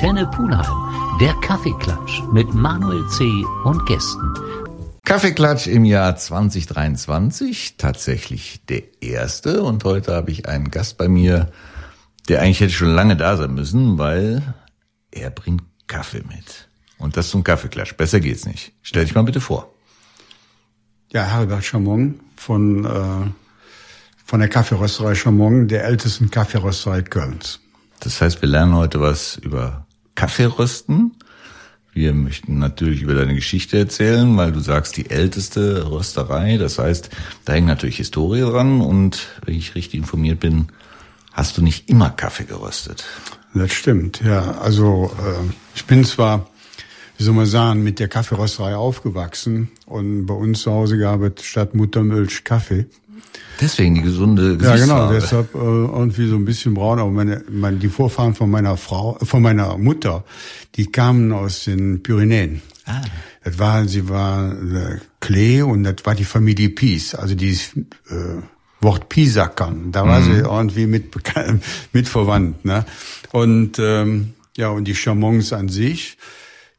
Antenne Pulheim. Der Kaffeeklatsch mit Manuel C. und Gästen. Kaffeeklatsch im Jahr 2023, tatsächlich der erste. Und heute habe ich einen Gast bei mir, der eigentlich hätte schon lange da sein müssen, weil er bringt Kaffee mit. Und das zum Kaffeeklatsch. Besser geht's nicht. Stell dich mal bitte vor. Ja, Herbert Chamon von, äh, von der Kaffeerösterei Chamon, der ältesten Kaffeerösterei Kölns. Das heißt, wir lernen heute was über Kaffeerösten. Wir möchten natürlich über deine Geschichte erzählen, weil du sagst, die älteste Rösterei. Das heißt, da hängt natürlich Historie dran. Und wenn ich richtig informiert bin, hast du nicht immer Kaffee geröstet. Das stimmt, ja. Also äh, ich bin zwar, wie soll man sagen, mit der Kaffeerösterei aufgewachsen und bei uns zu Hause gab es statt Muttermilch Kaffee. Deswegen die gesunde Ja, genau, deshalb äh, irgendwie so ein bisschen braun. Aber meine, meine, die Vorfahren von meiner Frau, äh, von meiner Mutter, die kamen aus den Pyrenäen. Ah. Das war, sie war äh, Klee und das war die Familie Pies, also die äh, Wort Pisackern. Da war mhm. sie irgendwie mit, mit verwandt. Ne? Und ähm, ja, und die Chamons an sich,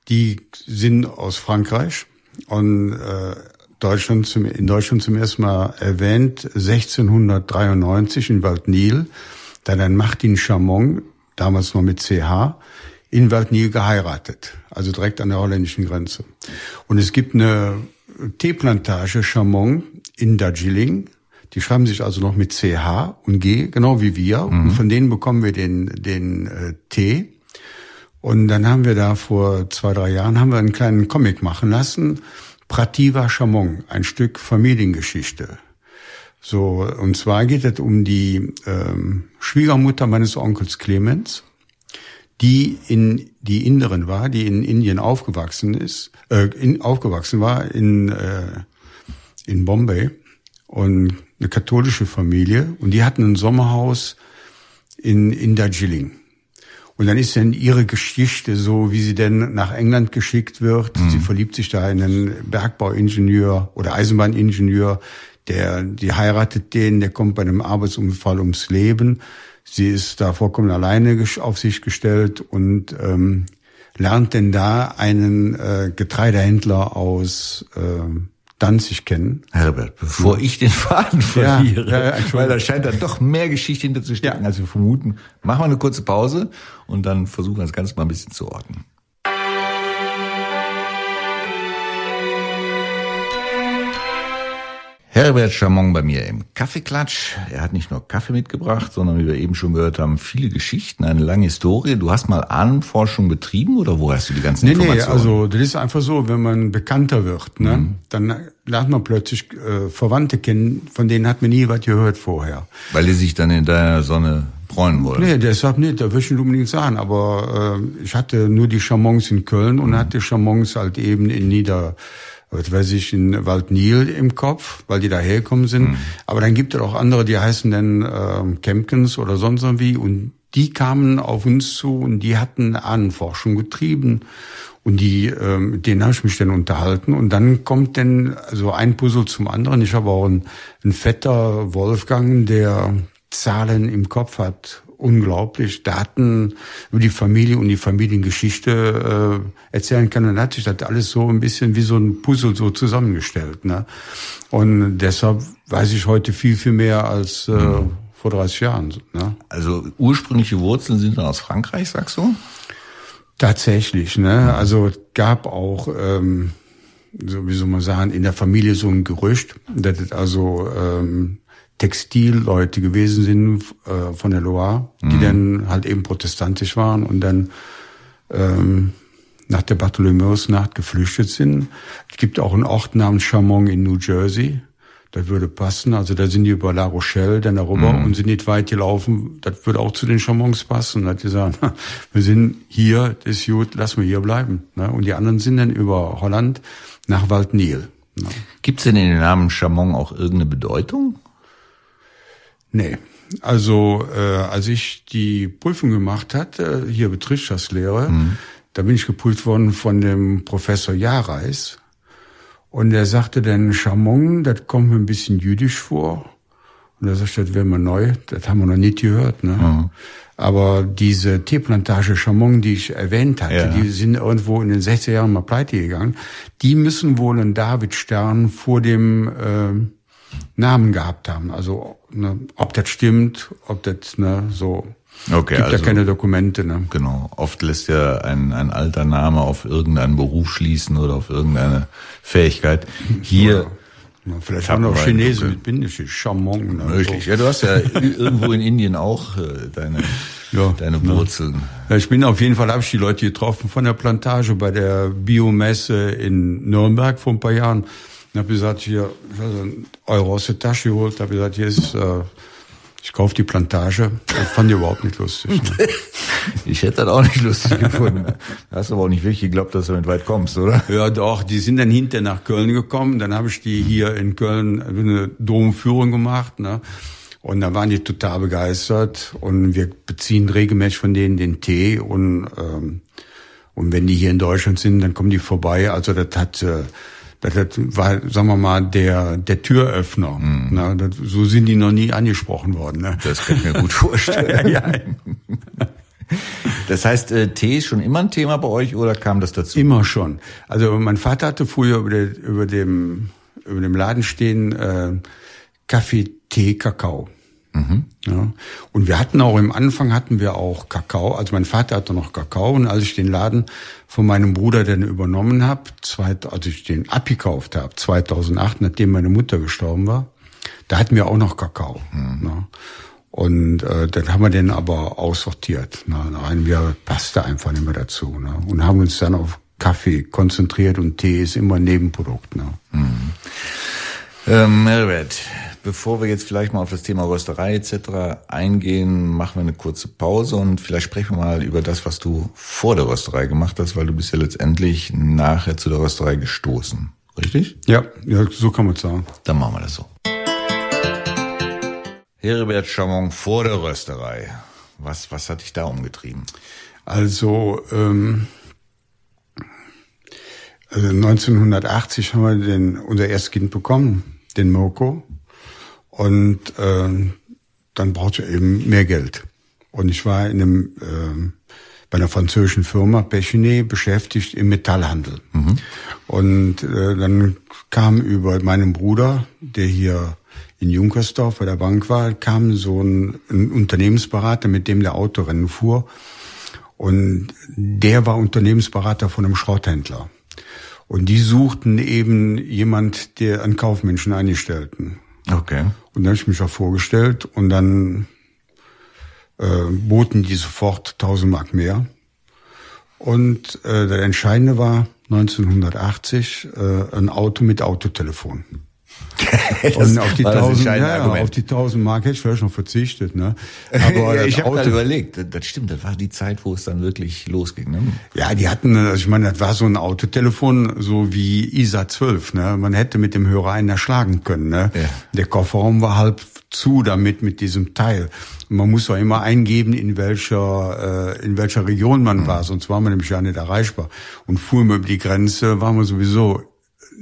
die sind aus Frankreich und äh, Deutschland zum, in Deutschland zum ersten Mal erwähnt, 1693 in Waldnil, da dann Martin Chamon, damals noch mit CH, in Waldnil geheiratet, also direkt an der holländischen Grenze. Und es gibt eine Teeplantage Chamon in Darjeeling, die schreiben sich also noch mit CH und G, genau wie wir. Mhm. Und von denen bekommen wir den, den äh, Tee. Und dann haben wir da vor zwei, drei Jahren haben wir einen kleinen Comic machen lassen Prativa Chamon, ein Stück Familiengeschichte. So, und zwar geht es um die ähm, Schwiegermutter meines Onkels Clemens, die in die Inderin war, die in Indien aufgewachsen ist, äh, in, aufgewachsen war in äh, in Bombay und eine katholische Familie und die hatten ein Sommerhaus in in Darjeeling. Und dann ist dann ihre Geschichte so, wie sie denn nach England geschickt wird. Mhm. Sie verliebt sich da in einen Bergbauingenieur oder Eisenbahningenieur, der, die heiratet den, der kommt bei einem Arbeitsunfall ums Leben. Sie ist da vollkommen alleine auf sich gestellt und ähm, lernt denn da einen äh, Getreidehändler aus äh, Danzig kennen. Herbert, bevor ja. ich den Faden verliere, ja, ja, weil da scheint dann doch mehr Geschichte hinter zu stecken, als wir vermuten. Machen wir eine kurze Pause und dann versuchen wir das Ganze mal ein bisschen zu ordnen. Herbert Chamon bei mir im Kaffeeklatsch. Er hat nicht nur Kaffee mitgebracht, sondern wie wir eben schon gehört haben, viele Geschichten, eine lange Historie. Du hast mal Ahnenforschung betrieben oder wo hast du die ganzen nee, Informationen? Nee, also das ist einfach so, wenn man bekannter wird, ne, mhm. dann lernt man plötzlich äh, Verwandte kennen, von denen hat man nie was gehört vorher. Weil die sich dann in deiner Sonne freuen wollen? Nee, deshalb nicht, da würde ich nicht unbedingt sagen. Aber äh, ich hatte nur die Chamons in Köln und mhm. hatte Chamons halt eben in Nieder was weiß ich, in Waldnil im Kopf, weil die da hergekommen sind. Mhm. Aber dann gibt es auch andere, die heißen dann äh, Kempkins oder sonst irgendwie. Und die kamen auf uns zu und die hatten Ahnenforschung getrieben. Und die, äh, mit denen habe ich mich dann unterhalten. Und dann kommt dann so ein Puzzle zum anderen. Ich habe auch einen, einen Vetter Wolfgang, der Zahlen im Kopf hat unglaublich Daten über die Familie und die Familiengeschichte äh, erzählen kann. Und dann hat sich das alles so ein bisschen wie so ein Puzzle so zusammengestellt. Ne? Und deshalb weiß ich heute viel, viel mehr als äh, mhm. vor 30 Jahren. Ne? Also ursprüngliche Wurzeln sind dann aus Frankreich, sagst du? Tatsächlich. Ne? Also gab auch... Ähm, so wie soll man sagen, in der Familie so ein Gerücht, dass also ähm, Textilleute gewesen sind äh, von der Loire, die mhm. dann halt eben protestantisch waren und dann ähm, nach der Bartholomäusnacht geflüchtet sind. Es gibt auch einen Ort namens Chamon in New Jersey. Das würde passen. Also da sind die über La Rochelle dann darüber mhm. und sind nicht weit gelaufen. Das würde auch zu den Chamons passen. Da hat die sagen, wir sind hier, das ist gut, lass wir hier bleiben. Ne? Und die anderen sind dann über Holland nach Waldnil. Ne? Gibt es denn in den Namen Chamon auch irgendeine Bedeutung? Nee. Also äh, als ich die Prüfung gemacht hatte, hier Betriebswirtschaftslehre, mhm. da bin ich geprüft worden von dem Professor Jareis. Und er sagte dann, Chamon, das kommt mir ein bisschen jüdisch vor. Und er, das wäre mal neu, das haben wir noch nicht gehört. Ne? Mhm. Aber diese Teeplantage Chamon, die ich erwähnt hatte, ja. die sind irgendwo in den 60er Jahren mal pleite gegangen. Die müssen wohl einen David Stern vor dem äh, Namen gehabt haben. Also ne, ob das stimmt, ob das ne, so Okay, Gibt also, ja keine Dokumente. Ne? Genau. Oft lässt ja ein, ein alter Name auf irgendeinen Beruf schließen oder auf irgendeine Fähigkeit. Hier. Ja, vielleicht haben auch Chinesen mit Bindestrich, Chamon. Ne? Möglich. Ja, du hast ja irgendwo in Indien auch äh, deine, ja, deine Wurzeln. Ja, ich bin auf jeden Fall, habe ich die Leute getroffen von der Plantage bei der Biomesse in Nürnberg vor ein paar Jahren. Und habe gesagt, hier, ich habe einen Euro aus der Tasche geholt, habe gesagt, hier ist äh, ich kauf die Plantage. Das fand ich überhaupt nicht lustig. Ne? ich hätte das auch nicht lustig gefunden. Du hast aber auch nicht wirklich geglaubt, dass du mit weit kommst, oder? Ja, doch. Die sind dann hinterher nach Köln gekommen. Dann habe ich die hier in Köln eine Domführung gemacht. Ne? Und da waren die total begeistert. Und wir beziehen regelmäßig von denen den Tee. Und, ähm, und wenn die hier in Deutschland sind, dann kommen die vorbei. Also das hat... Äh, das, war, sagen wir mal, der, der Türöffner. Mhm. Na, das, so sind die noch nie angesprochen worden. Ne? Das kann ich mir gut vorstellen. ja, ja. Das heißt, äh, Tee ist schon immer ein Thema bei euch oder kam das dazu? Immer schon. Also mein Vater hatte früher über, der, über dem über dem Laden stehen äh, Kaffee, Tee, Kakao. Mhm. Ja. Und wir hatten auch im Anfang hatten wir auch Kakao. Also mein Vater hatte noch Kakao und als ich den Laden von meinem Bruder dann übernommen habe, als ich den abgekauft habe, 2008, nachdem meine Mutter gestorben war, da hatten wir auch noch Kakao. Mhm. Ne? Und äh, dann haben wir den aber aussortiert. Ne? Nach einem Jahr passte einfach nicht mehr dazu. Ne? Und haben uns dann auf Kaffee konzentriert und Tee ist immer ein Nebenprodukt. Ne? Mhm. Ähm, Herbert, bevor wir jetzt vielleicht mal auf das Thema Rösterei etc. eingehen, machen wir eine kurze Pause und vielleicht sprechen wir mal über das, was du vor der Rösterei gemacht hast, weil du bist ja letztendlich nachher zu der Rösterei gestoßen. Richtig? Ja, ja so kann man sagen. Dann machen wir das so. Heribert Chamon vor der Rösterei. Was, was hat dich da umgetrieben? Also, ähm, also 1980 haben wir den, unser erstes Kind bekommen, den Moko. Und äh, dann brauchte ich eben mehr Geld. Und ich war in einem, äh, bei einer französischen Firma, Pechinet, beschäftigt im Metallhandel. Mhm. Und äh, dann kam über meinen Bruder, der hier in Junkersdorf bei der Bank war, kam so ein, ein Unternehmensberater, mit dem der Autorennen fuhr. Und der war Unternehmensberater von einem Schrotthändler. Und die suchten eben jemand, der einen Kaufmenschen einstellten. Okay. Und dann habe ich mich auch vorgestellt und dann äh, boten die sofort 1000 Mark mehr. Und äh, der Entscheidende war 1980 äh, ein Auto mit Autotelefon. Und auf die, 1000, ja, auf die 1000 Mark hätte ich vielleicht noch verzichtet. Ne? Aber ich habe gerade überlegt, das stimmt, das war die Zeit, wo es dann wirklich losging. Ne? Ja, die hatten, also ich meine, das war so ein Autotelefon, so wie ISA 12. Ne? Man hätte mit dem Hörer einen erschlagen können. Ne? Ja. Der Kofferraum war halb zu damit mit diesem Teil. Und man muss auch immer eingeben, in welcher äh, in welcher Region man mhm. war, sonst war man nämlich ja nicht erreichbar. Und fuhren wir über die Grenze, waren wir sowieso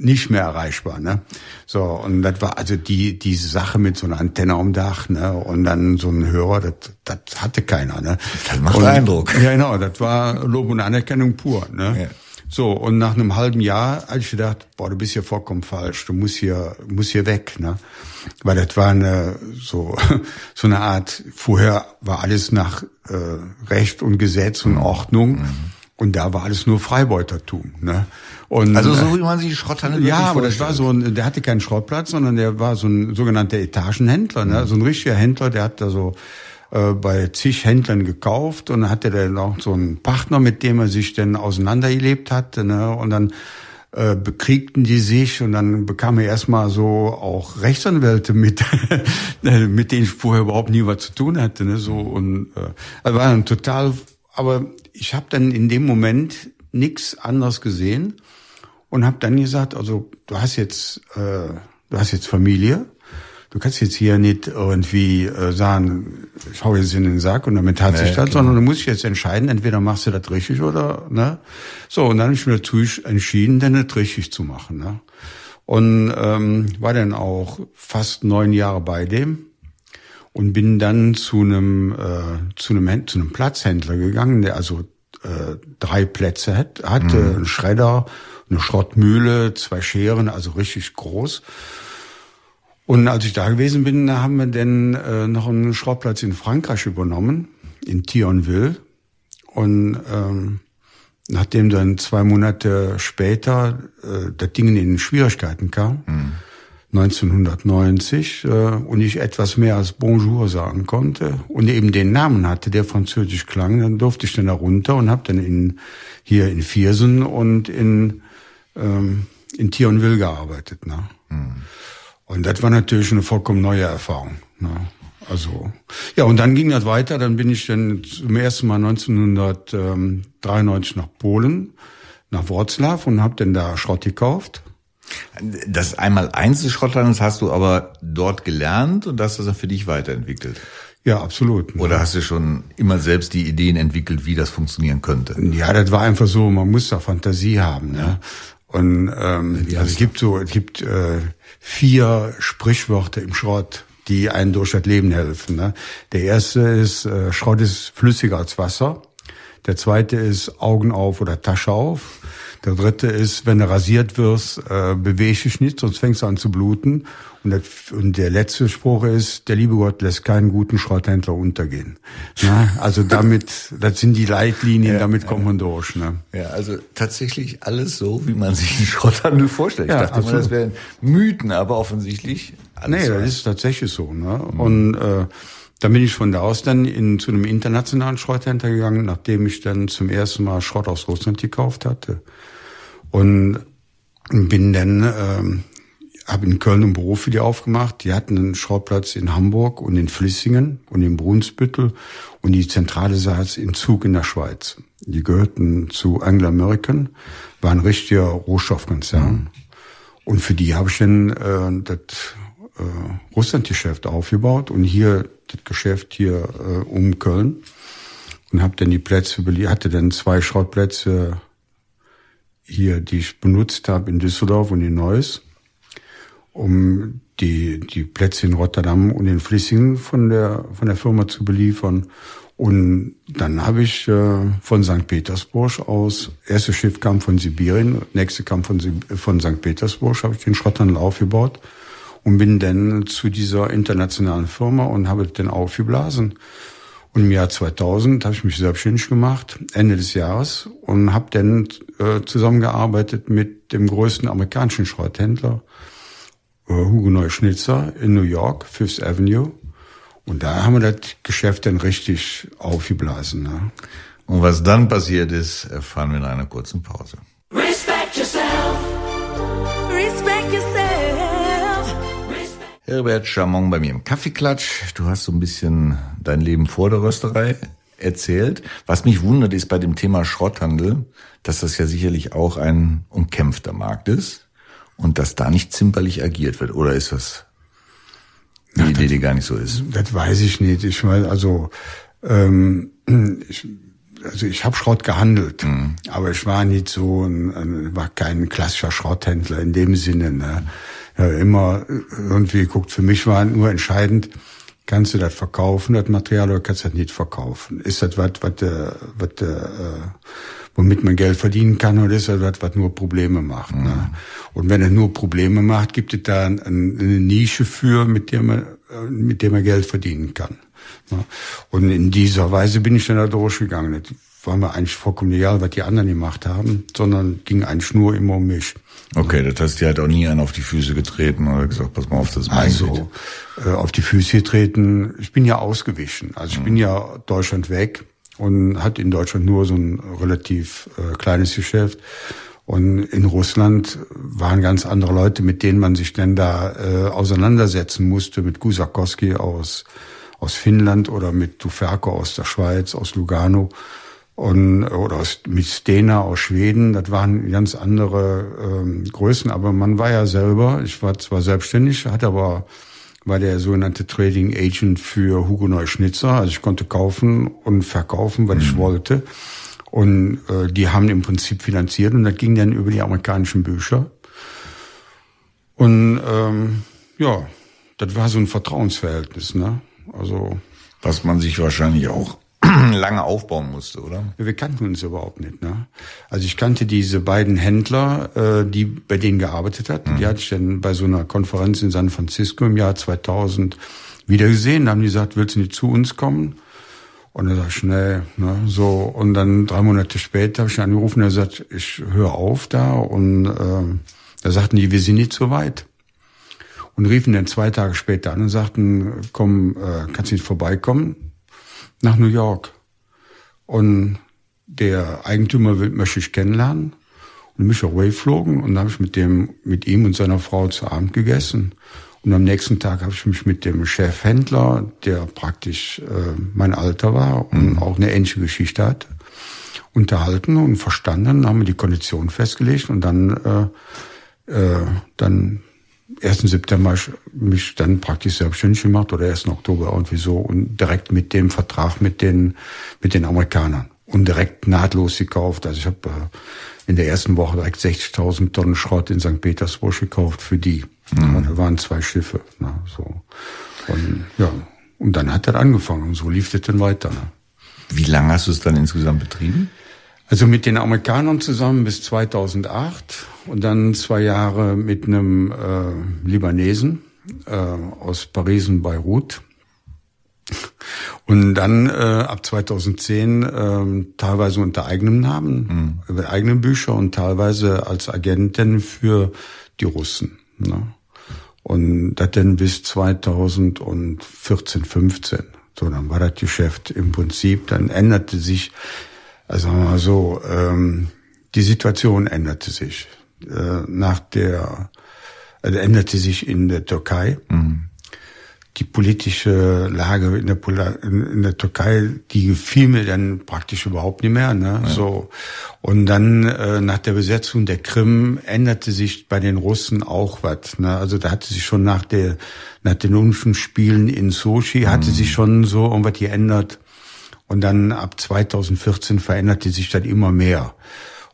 nicht mehr erreichbar. Ne? So, und das war also die, diese Sache mit so einer Antenne am Dach, ne? Und dann so ein Hörer, das, das hatte keiner, ne? Das macht und, Eindruck. Ja, genau, das war Lob und Anerkennung pur, ne? Ja. So, und nach einem halben Jahr habe ich gedacht, boah, du bist hier vollkommen falsch, du musst hier, musst hier weg, ne? Weil das war eine, so, so eine Art, vorher war alles nach äh, Recht und Gesetz und Ordnung. Mhm. Und da war alles nur Freibeutertum. Ne? Und, also so wie man sich Schrotthandel Ja, aber das war so ein, der hatte keinen Schrottplatz, sondern der war so ein sogenannter Etagenhändler, ne? so ein richtiger Händler, der hat da so äh, bei zig Händlern gekauft und hatte dann auch so einen Partner, mit dem er sich dann auseinandergelebt hatte. Ne? Und dann äh, bekriegten die sich und dann bekam er erstmal so auch Rechtsanwälte mit, mit denen ich vorher überhaupt nie was zu tun hatte. Ne? So und äh, war dann total, aber ich habe dann in dem Moment nichts anderes gesehen und habe dann gesagt, also du hast jetzt, äh, du hast jetzt Familie, du kannst jetzt hier nicht irgendwie äh, sagen, ich hau jetzt in den Sack und damit hat nee, sich das, klar. sondern du musst dich jetzt entscheiden, entweder machst du das richtig oder, ne? So, und dann habe ich mir dazu entschieden, dann das richtig zu machen, ne? Und ähm, war dann auch fast neun Jahre bei dem und bin dann zu einem äh, zu einem zu einem Platzhändler gegangen, der also äh, drei Plätze hat, hatte, mhm. einen Schredder, eine Schrottmühle, zwei Scheren, also richtig groß. Und als ich da gewesen bin, da haben wir dann äh, noch einen Schrottplatz in Frankreich übernommen, in Thionville. Und ähm, nachdem dann zwei Monate später äh, das Ding in Schwierigkeiten kam, mhm 1990 äh, und ich etwas mehr als Bonjour sagen konnte und eben den Namen hatte, der französisch klang, dann durfte ich dann da runter und habe dann in, hier in Viersen und in, ähm, in Thionville gearbeitet. Ne? Mhm. Und das war natürlich eine vollkommen neue Erfahrung. Ne? Also ja, und dann ging das weiter. Dann bin ich dann zum ersten Mal 1993 nach Polen, nach Wroclaw und habe dann da Schrott gekauft das einmal Einzelschrottland, das hast du aber dort gelernt und das hast du für dich weiterentwickelt. Ja, absolut. Oder hast du schon immer selbst die Ideen entwickelt, wie das funktionieren könnte? Ja, das war einfach so, man muss da Fantasie haben. Ne? Und ähm, also es gibt so, es gibt äh, vier Sprichwörter im Schrott, die einen durch das Leben helfen. Ne? Der erste ist, äh, Schrott ist flüssiger als Wasser. Der zweite ist Augen auf oder Tasche auf. Der dritte ist, wenn du rasiert wirst, äh, bewege dich nicht, sonst fängst du an zu bluten. Und, das, und der letzte Spruch ist, der liebe Gott lässt keinen guten Schrotthändler untergehen. Na, also damit, das sind die Leitlinien, ja, damit kommt man durch. Ne? Ja, also tatsächlich alles so, wie man sich den Schrotthandel vorstellt. Ja, ich dachte absolut. mal, das wären Mythen, aber offensichtlich alles Nee, so. das ist tatsächlich so. Ne? Mhm. Und äh, dann bin ich von da aus dann in, zu einem internationalen Schrotthändler gegangen, nachdem ich dann zum ersten Mal Schrott aus Russland gekauft hatte. Und bin dann, ähm, habe in Köln ein Büro für die aufgemacht. Die hatten einen Schrottplatz in Hamburg und in Flissingen und in Brunsbüttel und die Zentrale saß in Zug in der Schweiz. Die gehörten zu Anglo American, war ein richtiger Rohstoffkonzern. Mhm. Und für die habe ich dann äh, das äh, Russlandgeschäft aufgebaut und hier das Geschäft hier äh, um Köln und habe dann die Plätze hatte dann zwei Schrottplätze hier, die ich benutzt habe in Düsseldorf und in Neuss, um die die Plätze in Rotterdam und in Flissingen von der von der Firma zu beliefern. Und dann habe ich äh, von St. Petersburg aus, erste Schiff kam von Sibirien, nächste kam von, von St. Petersburg, habe ich den Schrotthandel aufgebaut und bin dann zu dieser internationalen Firma und habe den aufgeblasen. Und im Jahr 2000 habe ich mich selbstständig gemacht, Ende des Jahres, und habe dann äh, zusammengearbeitet mit dem größten amerikanischen Schrotthändler, äh, Hugo Neuschnitzer in New York, Fifth Avenue. Und da haben wir das Geschäft dann richtig aufgeblasen. Ne? Und was dann passiert ist, erfahren wir in einer kurzen Pause. Herbert Chamon bei mir im Kaffeeklatsch. Du hast so ein bisschen dein Leben vor der Rösterei erzählt. Was mich wundert, ist bei dem Thema Schrotthandel, dass das ja sicherlich auch ein umkämpfter Markt ist und dass da nicht zimperlich agiert wird. Oder ist das eine ja, Idee, das, die gar nicht so ist? Das weiß ich nicht. Ich meine, also ähm, ich, also ich habe Schrott gehandelt, mhm. aber ich war nicht so, ein, war kein klassischer Schrotthändler in dem Sinne. Ne? Ja, immer irgendwie guckt. Für mich war nur entscheidend, kannst du das verkaufen, das Material, oder kannst du das nicht verkaufen? Ist das was, was, äh, was äh, womit man Geld verdienen kann, oder ist das was, was nur Probleme macht? Ne? Mhm. Ne? Und wenn es nur Probleme macht, gibt es da eine Nische für, mit der man, äh, mit der man Geld verdienen kann. Ne? Und in dieser Weise bin ich dann da durchgegangen war mir eigentlich vollkommen egal, was die anderen gemacht haben, sondern ging eigentlich nur immer um mich. Okay, das heißt, die hat auch nie einen auf die Füße getreten oder gesagt, pass mal auf, das ist mein Also, äh, auf die Füße getreten, ich bin ja ausgewichen. Also ich mhm. bin ja Deutschland weg und hatte in Deutschland nur so ein relativ äh, kleines Geschäft. Und in Russland waren ganz andere Leute, mit denen man sich denn da äh, auseinandersetzen musste, mit Gusakowski aus, aus Finnland oder mit Tuferko aus der Schweiz, aus Lugano und oder aus, mit Stena aus Schweden. Das waren ganz andere ähm, Größen, aber man war ja selber. Ich war zwar selbstständig, hatte aber war der sogenannte Trading Agent für Hugo Neuschnitzer. Also ich konnte kaufen und verkaufen, was mhm. ich wollte. Und äh, die haben im Prinzip finanziert und das ging dann über die amerikanischen Bücher. Und ähm, ja, das war so ein Vertrauensverhältnis, ne? Also was man sich wahrscheinlich auch lange aufbauen musste, oder? Wir kannten uns überhaupt nicht. Ne? Also ich kannte diese beiden Händler, äh, die bei denen gearbeitet hatten. Mhm. Die hatte ich dann bei so einer Konferenz in San Francisco im Jahr 2000 wieder gesehen. Da haben die gesagt, willst du nicht zu uns kommen? Und er sagt schnell, ne, so. Und dann drei Monate später habe ich ihn angerufen, er sagt, ich höre auf da. Und äh, da sagten die, wir sind nicht so weit. Und riefen dann zwei Tage später an und sagten, komm, äh, kannst du nicht vorbeikommen? Nach New York. Und der Eigentümer möchte ich kennenlernen. Und mich auch flogen. Und dann habe ich mit dem, mit ihm und seiner Frau zu Abend gegessen. Und am nächsten Tag habe ich mich mit dem Chefhändler, der praktisch äh, mein Alter war und mhm. auch eine ähnliche Geschichte hat, unterhalten und verstanden, haben wir die Kondition festgelegt und dann, äh, äh, dann 1. September mich dann praktisch selbstständig gemacht oder 1. Oktober irgendwie so und direkt mit dem Vertrag mit den, mit den Amerikanern und direkt nahtlos gekauft. Also ich habe äh, in der ersten Woche direkt 60.000 Tonnen Schrott in St. Petersburg gekauft für die. Mhm. Da waren zwei Schiffe. Ne, so. Und, ja, und dann hat das angefangen und so lief das dann weiter. Ne. Wie lange hast du es dann insgesamt betrieben? Also mit den Amerikanern zusammen bis 2008 und dann zwei Jahre mit einem äh, Libanesen äh, aus Paris und Beirut. Und dann äh, ab 2010 äh, teilweise unter eigenem Namen, mhm. über eigene Bücher und teilweise als Agentin für die Russen. Ne? Und das dann bis 2014, 15. So, dann war das Geschäft im Prinzip, dann änderte sich, also sagen wir mal so, ähm, die Situation änderte sich. Äh, nach der, also änderte sich in der Türkei. Mhm die politische Lage in der, in der Türkei, die gefiel mir dann praktisch überhaupt nicht mehr. Ne? Ja. So und dann äh, nach der Besetzung der Krim änderte sich bei den Russen auch was. Ne? Also da hatte sich schon nach der nach den Olympischen Spielen in Sochi hatte mhm. sich schon so irgendwas geändert. Und dann ab 2014 veränderte sich das immer mehr.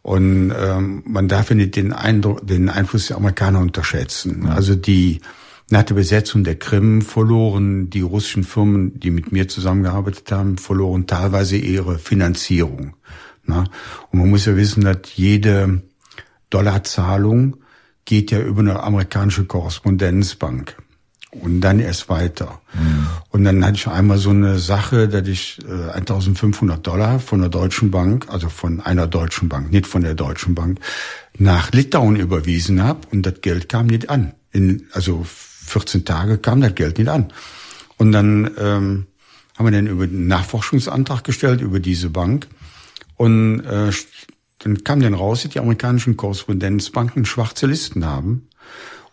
Und ähm, man darf nicht den Eindruck, den Einfluss der Amerikaner unterschätzen. Ja. Also die nach der Besetzung der Krim verloren die russischen Firmen, die mit mir zusammengearbeitet haben, verloren teilweise ihre Finanzierung. Und man muss ja wissen, dass jede Dollarzahlung geht ja über eine amerikanische Korrespondenzbank und dann erst weiter. Mhm. Und dann hatte ich einmal so eine Sache, dass ich äh, 1500 Dollar von der Deutschen Bank, also von einer deutschen Bank, nicht von der Deutschen Bank, nach Litauen überwiesen habe und das Geld kam nicht an. In, also 14 Tage kam das Geld nicht an. Und dann ähm, haben wir dann über den Nachforschungsantrag gestellt über diese Bank. Und äh, dann kam dann raus, dass die amerikanischen Korrespondenzbanken schwarze Listen haben.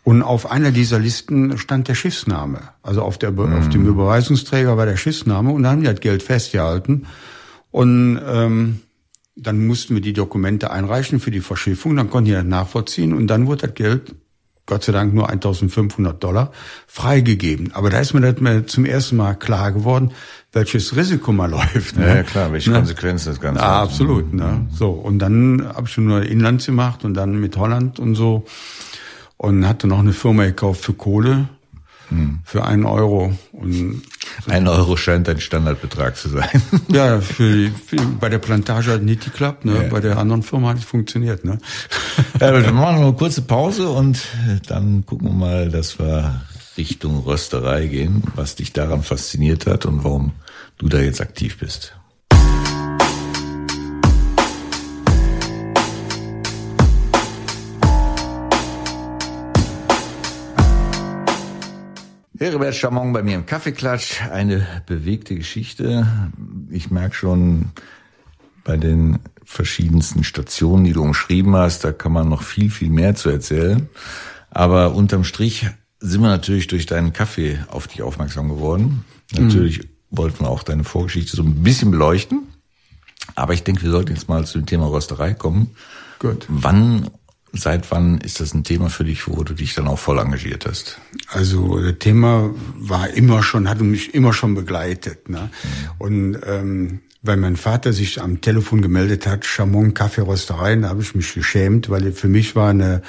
Und auf einer dieser Listen stand der Schiffsname. Also auf, der, mhm. auf dem Überweisungsträger war der Schiffsname und da haben die das Geld festgehalten. Und ähm, dann mussten wir die Dokumente einreichen für die Verschiffung, dann konnten die das nachvollziehen und dann wurde das Geld Gott sei Dank nur 1500 Dollar, freigegeben. Aber da ist mir das mir zum ersten Mal klar geworden, welches Risiko man läuft. Ne? Ja, klar, welche ne? Konsequenzen das Ganze hat. Absolut. Ne? So, und dann habe ich schon nur Inland gemacht und dann mit Holland und so. Und hatte noch eine Firma gekauft für Kohle hm. für einen Euro. Und ein Euro scheint ein Standardbetrag zu sein. Ja, für, für, bei der Plantage hat nicht geklappt, ne? Ja. bei der anderen Firma hat es funktioniert. Ne? Ja, dann machen wir eine kurze Pause und dann gucken wir mal, dass wir Richtung Rösterei gehen, was dich daran fasziniert hat und warum du da jetzt aktiv bist. Heribert Chamon bei mir im Kaffeeklatsch. Eine bewegte Geschichte. Ich merke schon bei den verschiedensten Stationen, die du umschrieben hast, da kann man noch viel, viel mehr zu erzählen. Aber unterm Strich sind wir natürlich durch deinen Kaffee auf dich aufmerksam geworden. Mhm. Natürlich wollten wir auch deine Vorgeschichte so ein bisschen beleuchten. Aber ich denke, wir sollten jetzt mal zu dem Thema Rösterei kommen. Gut. Wann Seit wann ist das ein Thema für dich, wo du dich dann auch voll engagiert hast? Also das Thema war immer schon, hat mich immer schon begleitet. Ne? Mhm. Und ähm, weil mein Vater sich am Telefon gemeldet hat, Chamon Kaffeerösterei, da habe ich mich geschämt, weil für mich war eine,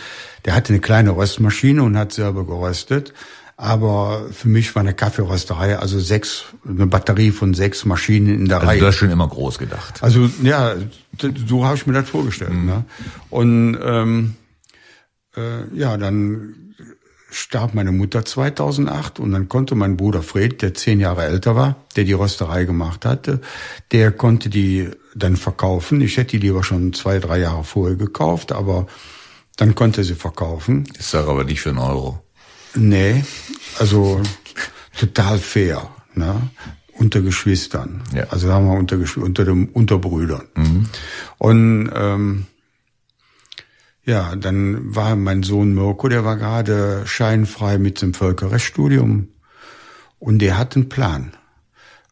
der hatte eine kleine Röstmaschine und hat selber geröstet. Aber für mich war eine Kaffeerösterei, also sechs, eine Batterie von sechs Maschinen in der also Reihe. Du hast schon immer groß gedacht. Also ja, so habe ich mir das vorgestellt. Mhm. Ne? Und ähm, äh, ja, dann starb meine Mutter 2008 und dann konnte mein Bruder Fred, der zehn Jahre älter war, der die Rösterei gemacht hatte, der konnte die dann verkaufen. Ich hätte die lieber schon zwei, drei Jahre vorher gekauft, aber dann konnte sie verkaufen. Ich sage aber nicht für einen Euro. Nee, also total fair, ne? Unter Geschwistern. Ja. Also sagen wir unter, unter dem Unterbrüdern. Mhm. Und ähm, ja, dann war mein Sohn Mirko, der war gerade scheinfrei mit dem Völkerrechtsstudium und der hat einen Plan.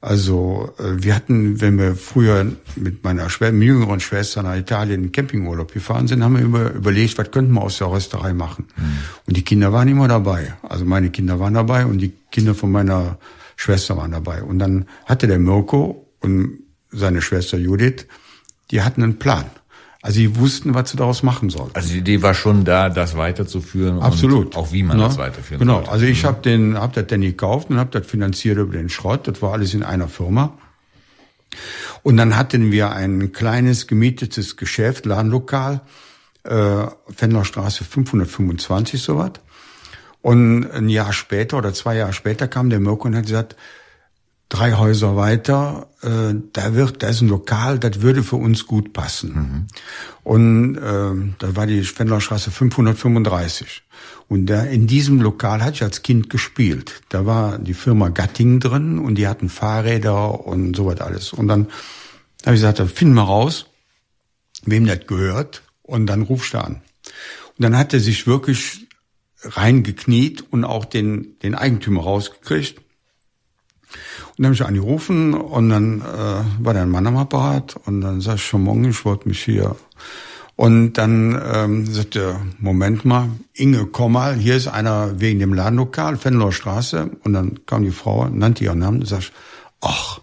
Also äh, wir hatten, wenn wir früher mit meiner Schwester, mit jüngeren Schwester nach Italien in Campingurlaub gefahren sind, haben wir immer überlegt, was könnten wir aus der Rösterei machen. Mhm. Und die Kinder waren immer dabei. Also meine Kinder waren dabei und die Kinder von meiner Schwester waren dabei. Und dann hatte der Mirko und seine Schwester Judith, die hatten einen Plan. Also sie wussten, was sie daraus machen sollten. Also die Idee war schon da, das weiterzuführen. Absolut. auch wie man ja. das weiterführen Genau. Sollte. Also ich mhm. habe den, hab das dann gekauft und habe das finanziert über den Schrott. Das war alles in einer Firma. Und dann hatten wir ein kleines gemietetes Geschäft, Ladenlokal, äh, Fendlerstraße 525 sowas. Und ein Jahr später oder zwei Jahre später kam der Mirko und hat gesagt, drei Häuser weiter, äh, da wird, da ist ein Lokal, das würde für uns gut passen. Mhm. Und äh, da war die Spendlerstraße 535. Und da in diesem Lokal hatte ich als Kind gespielt. Da war die Firma Gatting drin und die hatten Fahrräder und so was alles. Und dann habe ich gesagt, da finden wir raus, wem das gehört, und dann rufst du an. Und dann hat er sich wirklich reingekniet und auch den, den Eigentümer rausgekriegt. Und dann habe ich angerufen und dann äh, war der Mann am Apparat und dann sag ich schon morgen, ich wollte mich hier. Und dann ähm, sagte er, Moment mal, Inge, komm mal, hier ist einer wegen dem Ladenlokal, Fenloer Straße. Und dann kam die Frau, nannte ihren Namen, und sag ich, ach,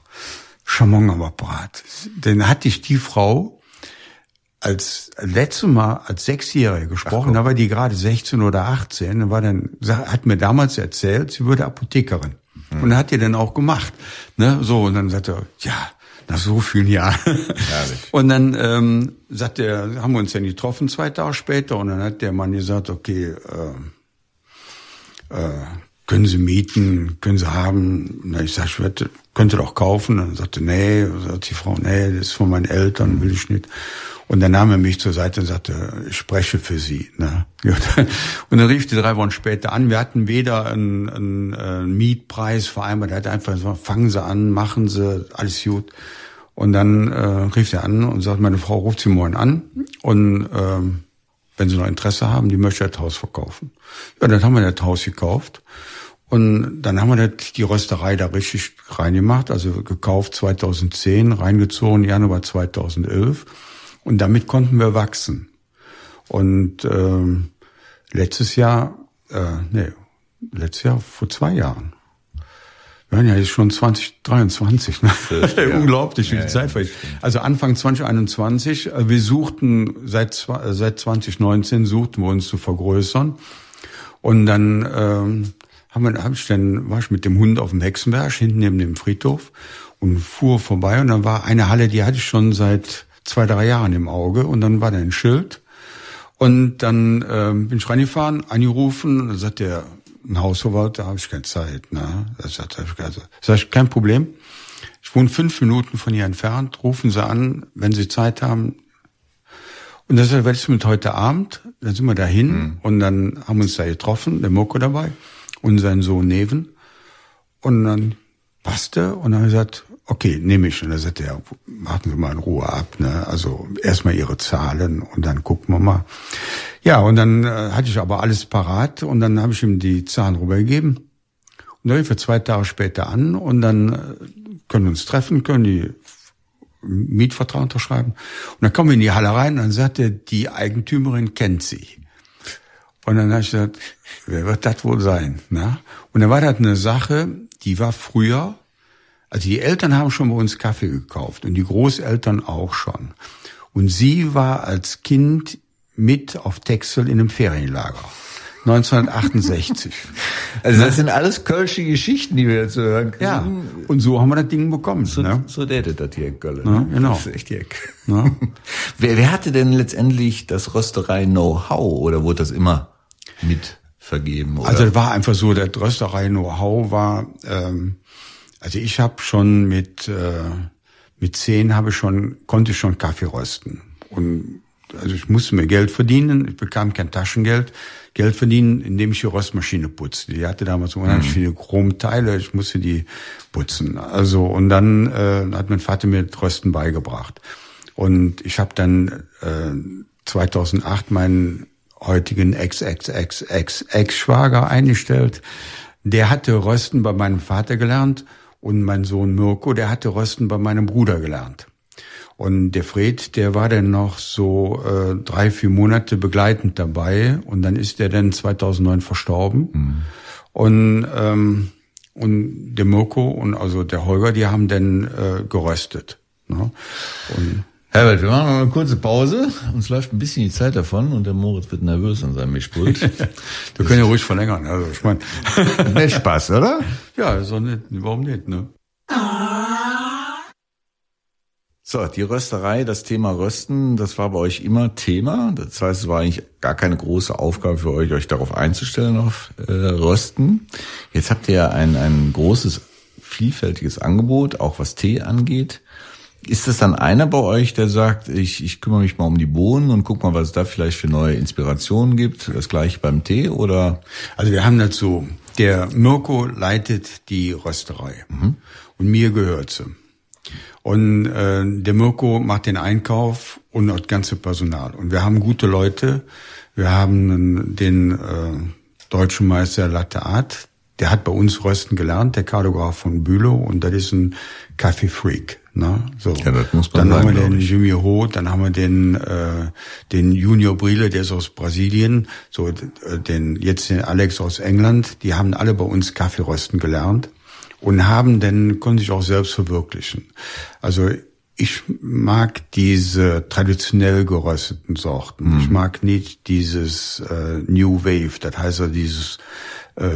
Chamon am Apparat. Dann hatte ich die Frau als letzte Mal als Sechsjährige gesprochen, Ach, da war die gerade 16 oder 18, da war dann, hat mir damals erzählt, sie würde Apothekerin. Mhm. Und hat die dann auch gemacht. Ne? So, und dann sagt er, ja, nach so vielen Jahren. Herrlich. Und dann ähm, sagt er, haben wir uns dann getroffen zwei Tage später und dann hat der Mann gesagt, okay, äh, äh, können Sie mieten, können Sie haben. Na, ich sag, ich wette, könnte doch kaufen. Dann sagte, nee, sagt die Frau, nee, das ist von meinen Eltern, will ich nicht. Und dann nahm er mich zur Seite und sagte, ich spreche für Sie. Ne? Und dann rief die drei Wochen später an. Wir hatten weder einen, einen, einen Mietpreis vereinbart. Er hat einfach gesagt, fangen Sie an, machen Sie, alles gut. Und dann äh, rief er an und sagt, meine Frau ruft Sie morgen an. Und ähm, wenn Sie noch Interesse haben, die möchte das Haus verkaufen. Ja, dann haben wir das Haus gekauft. Und dann haben wir das, die Rösterei da richtig reingemacht, also gekauft 2010, reingezogen Januar 2011. Und damit konnten wir wachsen. Und ähm, letztes Jahr, äh, nee, letztes Jahr vor zwei Jahren. Wir waren ja jetzt schon 2023, ne? Ja. Unglaublich, wie ja, die Zeit vergeht. Also Anfang 2021, äh, wir suchten seit, äh, seit 2019 suchten wir uns zu vergrößern. Und dann ähm, haben wir, hab ich dann, war ich mit dem Hund auf dem Hexenberg, hinten neben dem Friedhof und fuhr vorbei und dann war eine Halle, die hatte ich schon seit zwei, drei Jahren im Auge und dann war da ein Schild und dann ähm, bin ich reingefahren, angerufen, und dann sagt der ein Hausverwalter, da habe ich keine Zeit. Ne? Das sagt, also, sag ich, kein Problem. Ich wohne fünf Minuten von hier entfernt, rufen Sie an, wenn Sie Zeit haben. Und das werde ich mit heute Abend, dann sind wir dahin mhm. und dann haben wir uns da getroffen, der Moko dabei und sein Sohn Neven. Und dann passte und dann habe ich gesagt, okay, nehme ich. Und dann sagt er, warten Sie mal in Ruhe ab. Ne? Also erstmal Ihre Zahlen und dann gucken wir mal. Ja, und dann äh, hatte ich aber alles parat und dann habe ich ihm die Zahlen rübergegeben. Und dann er zwei Tage später an und dann äh, können wir uns treffen, können die Mietvertrag unterschreiben. Und dann kommen wir in die Halle rein und dann sagt er, die Eigentümerin kennt sie. Und dann habe ich gesagt, wer wird das wohl sein? Ne? Und dann war das eine Sache, die war früher, also die Eltern haben schon bei uns Kaffee gekauft und die Großeltern auch schon. Und sie war als Kind mit auf Texel in einem Ferienlager. 1968. Also das sind alles kölsche Geschichten, die wir jetzt hören kriegen. Ja, und so haben wir das Ding bekommen. So, ne? so datet das hier in Köln. Ja, genau. Das ist echt hier. Ja. wer, wer hatte denn letztendlich das Rösterei-Know-how oder wurde das immer mit vergeben? Oder? Also es war einfach so, der Rösterei-Know-how war, ähm, also ich habe schon mit äh, mit zehn habe schon konnte schon Kaffee rösten und also ich musste mir Geld verdienen, ich bekam kein Taschengeld. Geld verdienen, indem ich die Röstmaschine putzte. Die hatte damals unheimlich mhm. viele Chromteile, ich musste die putzen. Also und dann äh, hat mein Vater mir das Rösten beigebracht. Und ich habe dann äh, 2008 meinen heutigen Ex-Ex-Ex-Ex-Ex-Schwager eingestellt. Der hatte Rösten bei meinem Vater gelernt und mein Sohn Mirko, der hatte Rösten bei meinem Bruder gelernt. Und der Fred, der war dann noch so äh, drei, vier Monate begleitend dabei und dann ist der dann 2009 verstorben. Mhm. Und ähm, und der Mirko und also der Holger, die haben dann äh, geröstet. Ne? Und Herbert, wir machen noch eine kurze Pause. Uns läuft ein bisschen die Zeit davon und der Moritz wird nervös an seinem Mischpult. wir können ja ruhig verlängern. Also ich meine, mehr Spaß, oder? Ja, so nicht, warum nicht, ne? So, die Rösterei, das Thema Rösten, das war bei euch immer Thema. Das heißt, es war eigentlich gar keine große Aufgabe für euch, euch darauf einzustellen, auf äh, Rösten. Jetzt habt ihr ja ein, ein großes, vielfältiges Angebot, auch was Tee angeht. Ist das dann einer bei euch, der sagt, ich, ich kümmere mich mal um die Bohnen und guck mal, was es da vielleicht für neue Inspirationen gibt? Das gleiche beim Tee oder? Also wir haben dazu, der Mirko leitet die Rösterei mhm. und mir gehört sie. Und äh, der Mirko macht den Einkauf und das ganze Personal. Und wir haben gute Leute. Wir haben den äh, deutschen Meister Latte Art. Der hat bei uns Rösten gelernt, der Kartograf von Bülow. Und das ist ein Kaffee-Freak. Ne? So. Ja, das muss man dann sagen, haben wir den Jimmy Ho, dann haben wir den äh, den Junior Brile, der ist aus Brasilien, so äh, den jetzt den Alex aus England. Die haben alle bei uns Kaffeerösten gelernt und haben dann, konnten sich auch selbst verwirklichen. Also ich mag diese traditionell gerösteten Sorten. Mhm. Ich mag nicht dieses äh, New Wave, das heißt also dieses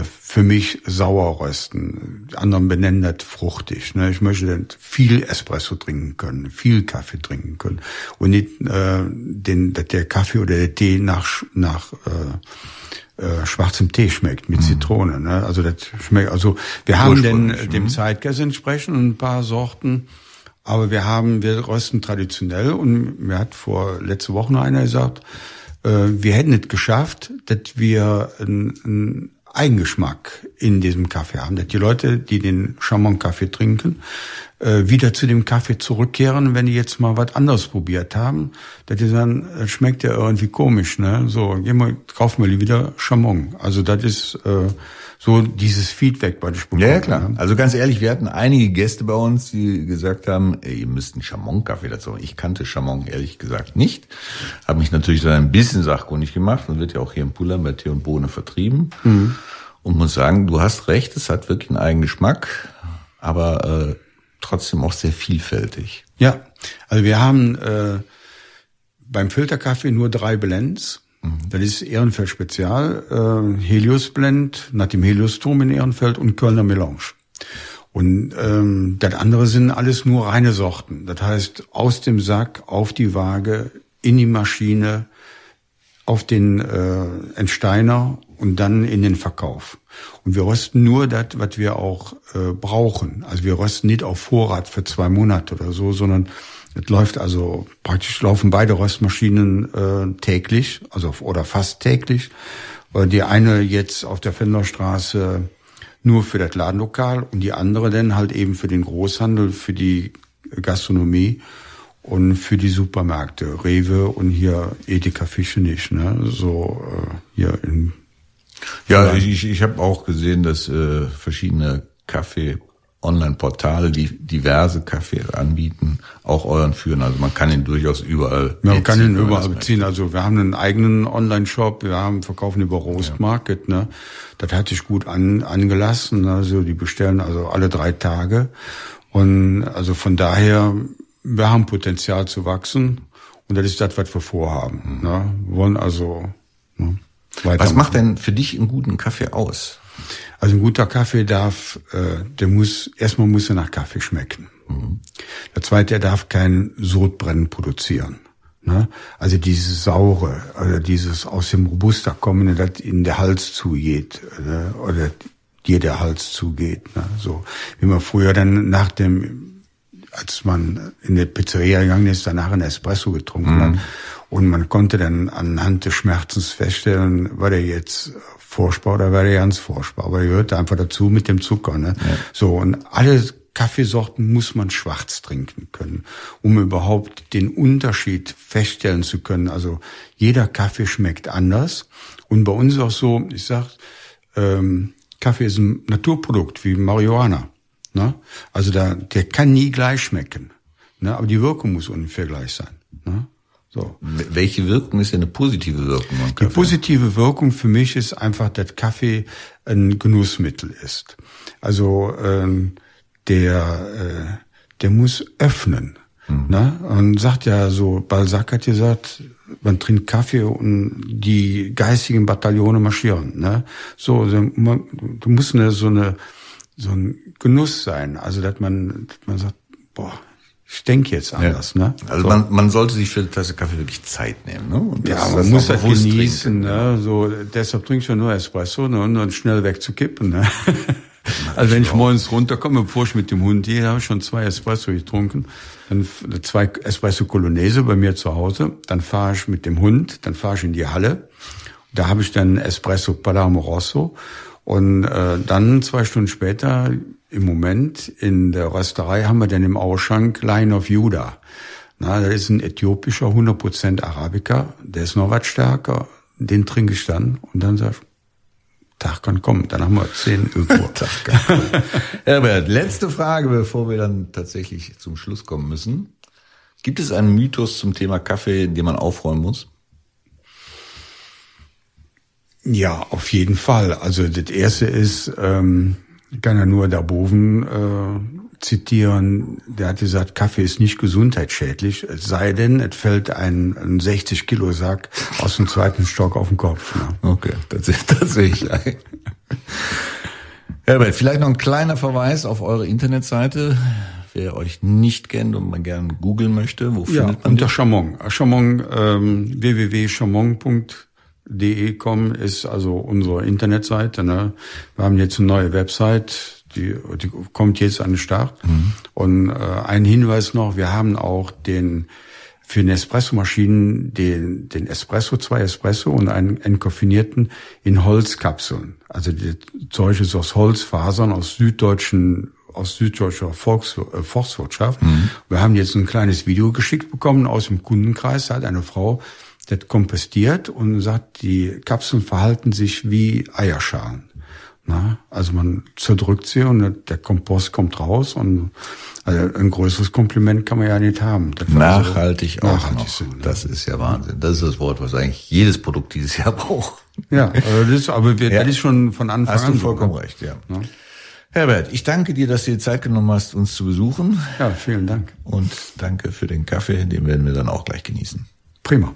für mich sauer rösten. Die anderen benennen das fruchtig. Ne? Ich möchte viel Espresso trinken können, viel Kaffee trinken können und nicht äh, den, dass der Kaffee oder der Tee nach nach äh, äh, schwarzem Tee schmeckt mit mhm. Zitrone. Ne? Also das schmeckt. Also wir haben den, äh, dem Zeitgeist entsprechend ein paar Sorten, aber wir haben wir rösten traditionell und mir hat vor letzte Woche noch einer gesagt, äh, wir hätten es geschafft, dass wir ein, ein Eigengeschmack in diesem Kaffee haben. Dass die Leute, die den Chamon-Kaffee trinken, wieder zu dem Kaffee zurückkehren, wenn die jetzt mal was anderes probiert haben, dass die sagen, das schmeckt ja irgendwie komisch, ne? So, geh mal, kauf mal wieder Chamon. Also das ist äh, so dieses Feedback, was ich bekomme. Ja, ja klar. Ne? Also ganz ehrlich, wir hatten einige Gäste bei uns, die gesagt haben, ey, ihr müsst einen Chamon-Kaffee dazu. Ich kannte Chamon ehrlich gesagt nicht. Habe mich natürlich dann ein bisschen sachkundig gemacht und wird ja auch hier im Puller bei Tee und Bohne vertrieben. Mhm. Und muss sagen, du hast recht, es hat wirklich einen eigenen Geschmack. Aber äh, trotzdem auch sehr vielfältig. Ja, also wir haben äh, beim Filterkaffee nur drei Blends. Mhm. Das ist Ehrenfeld Spezial, äh, Helios Blend nach dem Heliosturm in Ehrenfeld und Kölner Melange. Und ähm, das andere sind alles nur reine Sorten. Das heißt, aus dem Sack auf die Waage, in die Maschine, auf den äh, Entsteiner und dann in den Verkauf. Und wir rösten nur das, was wir auch äh, brauchen. Also wir rösten nicht auf Vorrat für zwei Monate oder so, sondern es läuft also praktisch laufen beide Röstmaschinen äh, täglich, also oder fast täglich. Die eine jetzt auf der Fenderstraße nur für das Ladenlokal und die andere dann halt eben für den Großhandel, für die Gastronomie und für die Supermärkte, Rewe und hier Edeka Fische nicht, ne? So äh, hier in ja, ich, ich habe auch gesehen, dass äh, verschiedene Kaffee Online-Portale, die diverse Kaffee anbieten, auch euren führen. Also man kann ihn durchaus überall. Ja, man kann ihn überall beziehen. Also wir haben einen eigenen Online-Shop, wir haben verkaufen über Roast Market. Ja. Ne, das hat sich gut an, angelassen. Also die bestellen also alle drei Tage und also von daher wir haben Potenzial zu wachsen und das ist das, was wir vorhaben. Mhm. Ne? Wir wollen also. Ne? Was macht denn für dich einen guten Kaffee aus? Also ein guter Kaffee darf, äh, der muss, erstmal muss er nach Kaffee schmecken. Mhm. Der zweite, er darf kein Sodbrennen produzieren. Ne? Also dieses Saure oder dieses aus dem Robusta kommende, das in der Hals zugeht ne? oder dir der Hals zugeht. Ne? So wie man früher dann nach dem, als man in der Pizzeria gegangen ist, danach ein Espresso getrunken mhm. hat und man konnte dann anhand des Schmerzens feststellen, war der jetzt furchtbar oder war der ganz furchtbar. Aber er gehört einfach dazu mit dem Zucker. Ne? Ja. So und alle Kaffeesorten muss man schwarz trinken können, um überhaupt den Unterschied feststellen zu können. Also jeder Kaffee schmeckt anders. Und bei uns auch so, ich sag, ähm, Kaffee ist ein Naturprodukt wie Marihuana. Ne? Also da, der kann nie gleich schmecken. Ne? Aber die Wirkung muss ungefähr gleich sein. So. Welche Wirkung ist denn eine positive Wirkung? Die positive Wirkung für mich ist einfach, dass Kaffee ein Genussmittel ist. Also ähm, der, äh, der muss öffnen. Mhm. Ne? Und sagt ja so, Balzac hat gesagt, man trinkt Kaffee und die geistigen Bataillone marschieren. Ne? So, man, du musst eine, so eine so ein Genuss sein, also dass man, dass man sagt, boah, ich denke jetzt anders. Ja. Ne? Also so. man, man sollte sich für eine Tasse Kaffee wirklich Zeit nehmen. Ne? Und ja, man muss das genießen. Ne? So, deshalb trinke ich ja nur Espresso ne? und dann schnell wegzukippen. Ne? Also wenn ich morgens runterkomme, bevor ich mit dem Hund gehe, habe ich schon zwei Espresso getrunken. Dann zwei Espresso Colonnese bei mir zu Hause. Dann fahre ich mit dem Hund, dann fahre ich in die Halle. Da habe ich dann Espresso Palermo Rosso. Und äh, dann zwei Stunden später, im Moment in der Rösterei, haben wir dann im Ausschank Line of Judah. Na, da ist ein äthiopischer 100% Arabica, der ist noch was stärker. Den trinke ich dann und dann sag ich, Tag kann kommen. Dann haben wir 10 Uhr. Tag kann Herbert, letzte Frage, bevor wir dann tatsächlich zum Schluss kommen müssen. Gibt es einen Mythos zum Thema Kaffee, den man aufräumen muss? Ja, auf jeden Fall. Also das erste ist, ähm, ich kann ja nur Daboven äh, zitieren, der hat gesagt, Kaffee ist nicht gesundheitsschädlich, es sei denn, es fällt ein, ein 60 Kilo Sack aus dem zweiten Stock auf den Kopf. Ne? Okay, das, das sehe ich ein. Herbert, vielleicht noch ein kleiner Verweis auf eure Internetseite. Wer euch nicht kennt und man gern googeln möchte, wo ja, findet man unter Chamon. Chamon, ähm, www.chamon.de kommen ist also unsere Internetseite. Ne? Wir haben jetzt eine neue Website, die, die kommt jetzt an den Start. Mhm. Und äh, ein Hinweis noch, wir haben auch den für den Espresso-Maschinen den, den Espresso, zwei Espresso und einen entkoffinierten in Holzkapseln. Also die Zeug ist aus Holzfasern, aus süddeutschen aus süddeutscher Volks, äh, Forstwirtschaft. Mhm. Wir haben jetzt ein kleines Video geschickt bekommen aus dem Kundenkreis. Da hat eine Frau das kompostiert und sagt, die Kapseln verhalten sich wie Eierschalen. Na, also man zerdrückt sie und der Kompost kommt raus und also ein größeres Kompliment kann man ja nicht haben. Nachhaltig also, auch nachhaltig noch. Sind, ne? Das ist ja Wahnsinn. Das ist das Wort, was eigentlich jedes Produkt dieses Jahr braucht. Ja, also das, aber wir, ja. das ist schon von Anfang an. Hast du vollkommen so, recht, ja. ja. Herbert, ich danke dir, dass du dir Zeit genommen hast, uns zu besuchen. Ja, vielen Dank. Und danke für den Kaffee, den werden wir dann auch gleich genießen. Prima.